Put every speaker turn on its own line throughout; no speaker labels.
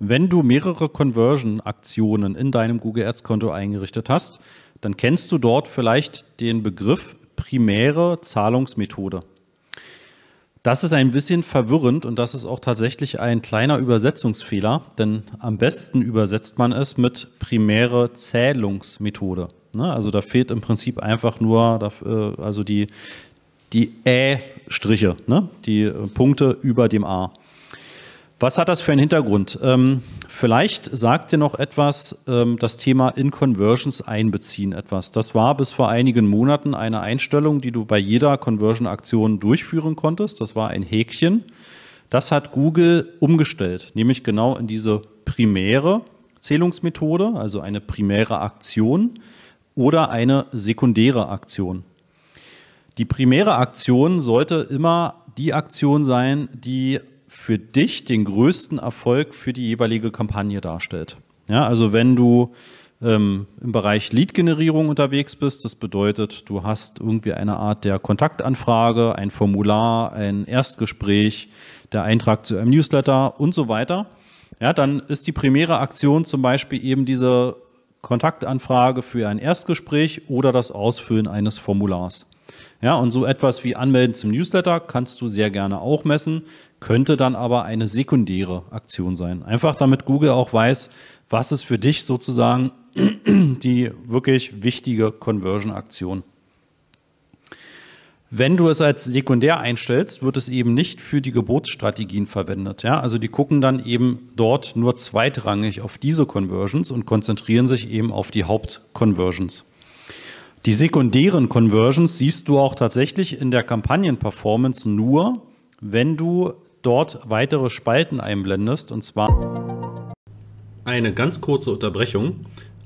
Wenn du mehrere Conversion-Aktionen in deinem Google Ads-Konto eingerichtet hast, dann kennst du dort vielleicht den Begriff primäre Zahlungsmethode. Das ist ein bisschen verwirrend und das ist auch tatsächlich ein kleiner Übersetzungsfehler, denn am besten übersetzt man es mit primäre Zählungsmethode. Ne? Also da fehlt im Prinzip einfach nur äh, also die, die Ä-Striche, ne? die äh, Punkte über dem A. Was hat das für einen Hintergrund? Ähm, vielleicht sagt dir noch etwas ähm, das Thema In Conversions einbeziehen etwas. Das war bis vor einigen Monaten eine Einstellung, die du bei jeder Conversion-Aktion durchführen konntest. Das war ein Häkchen. Das hat Google umgestellt, nämlich genau in diese primäre Zählungsmethode, also eine primäre Aktion oder eine sekundäre Aktion. Die primäre Aktion sollte immer die Aktion sein, die für dich den größten Erfolg für die jeweilige Kampagne darstellt. Ja, also wenn du ähm, im Bereich Lead-Generierung unterwegs bist, das bedeutet, du hast irgendwie eine Art der Kontaktanfrage, ein Formular, ein Erstgespräch, der Eintrag zu einem Newsletter und so weiter, ja, dann ist die primäre Aktion zum Beispiel eben diese Kontaktanfrage für ein Erstgespräch oder das Ausfüllen eines Formulars. Ja, und so etwas wie Anmelden zum Newsletter kannst du sehr gerne auch messen, könnte dann aber eine sekundäre Aktion sein. Einfach damit Google auch weiß, was ist für dich sozusagen die wirklich wichtige Conversion-Aktion. Wenn du es als sekundär einstellst, wird es eben nicht für die Geburtsstrategien verwendet. Ja? Also die gucken dann eben dort nur zweitrangig auf diese Conversions und konzentrieren sich eben auf die Hauptconversions. Die sekundären Conversions siehst du auch tatsächlich in der Kampagnenperformance nur, wenn du dort weitere Spalten einblendest und zwar
eine ganz kurze Unterbrechung.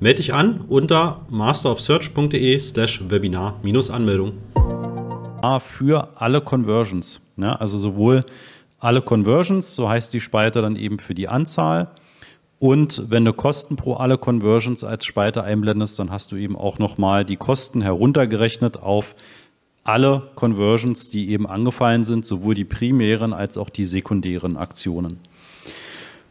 Melde dich an unter masterofsearch.de slash Webinar-Anmeldung.
Für alle Conversions. Ja, also sowohl alle Conversions, so heißt die Spalte dann eben für die Anzahl, und wenn du Kosten pro alle Conversions als Spalte einblendest, dann hast du eben auch nochmal die Kosten heruntergerechnet auf alle Conversions, die eben angefallen sind, sowohl die primären als auch die sekundären Aktionen.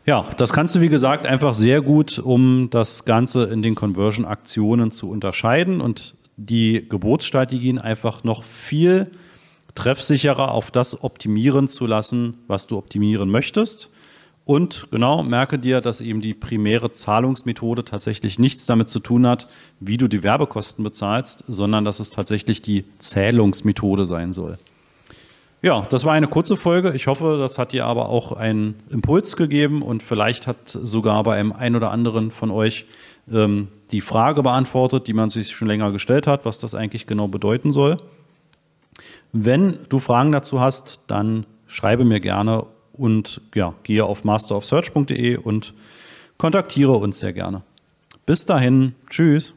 Ja, das kannst du, wie gesagt, einfach sehr gut, um das Ganze in den Conversion-Aktionen zu unterscheiden und die Geburtsstrategien einfach noch viel treffsicherer auf das optimieren zu lassen, was du optimieren möchtest. Und genau, merke dir, dass eben die primäre Zahlungsmethode tatsächlich nichts damit zu tun hat, wie du die Werbekosten bezahlst, sondern dass es tatsächlich die Zählungsmethode sein soll. Ja, das war eine kurze Folge. Ich hoffe, das hat dir aber auch einen Impuls gegeben und vielleicht hat sogar bei einem ein oder anderen von euch ähm, die Frage beantwortet, die man sich schon länger gestellt hat, was das eigentlich genau bedeuten soll. Wenn du Fragen dazu hast, dann schreibe mir gerne und ja, gehe auf masterofsearch.de und kontaktiere uns sehr gerne. Bis dahin, tschüss.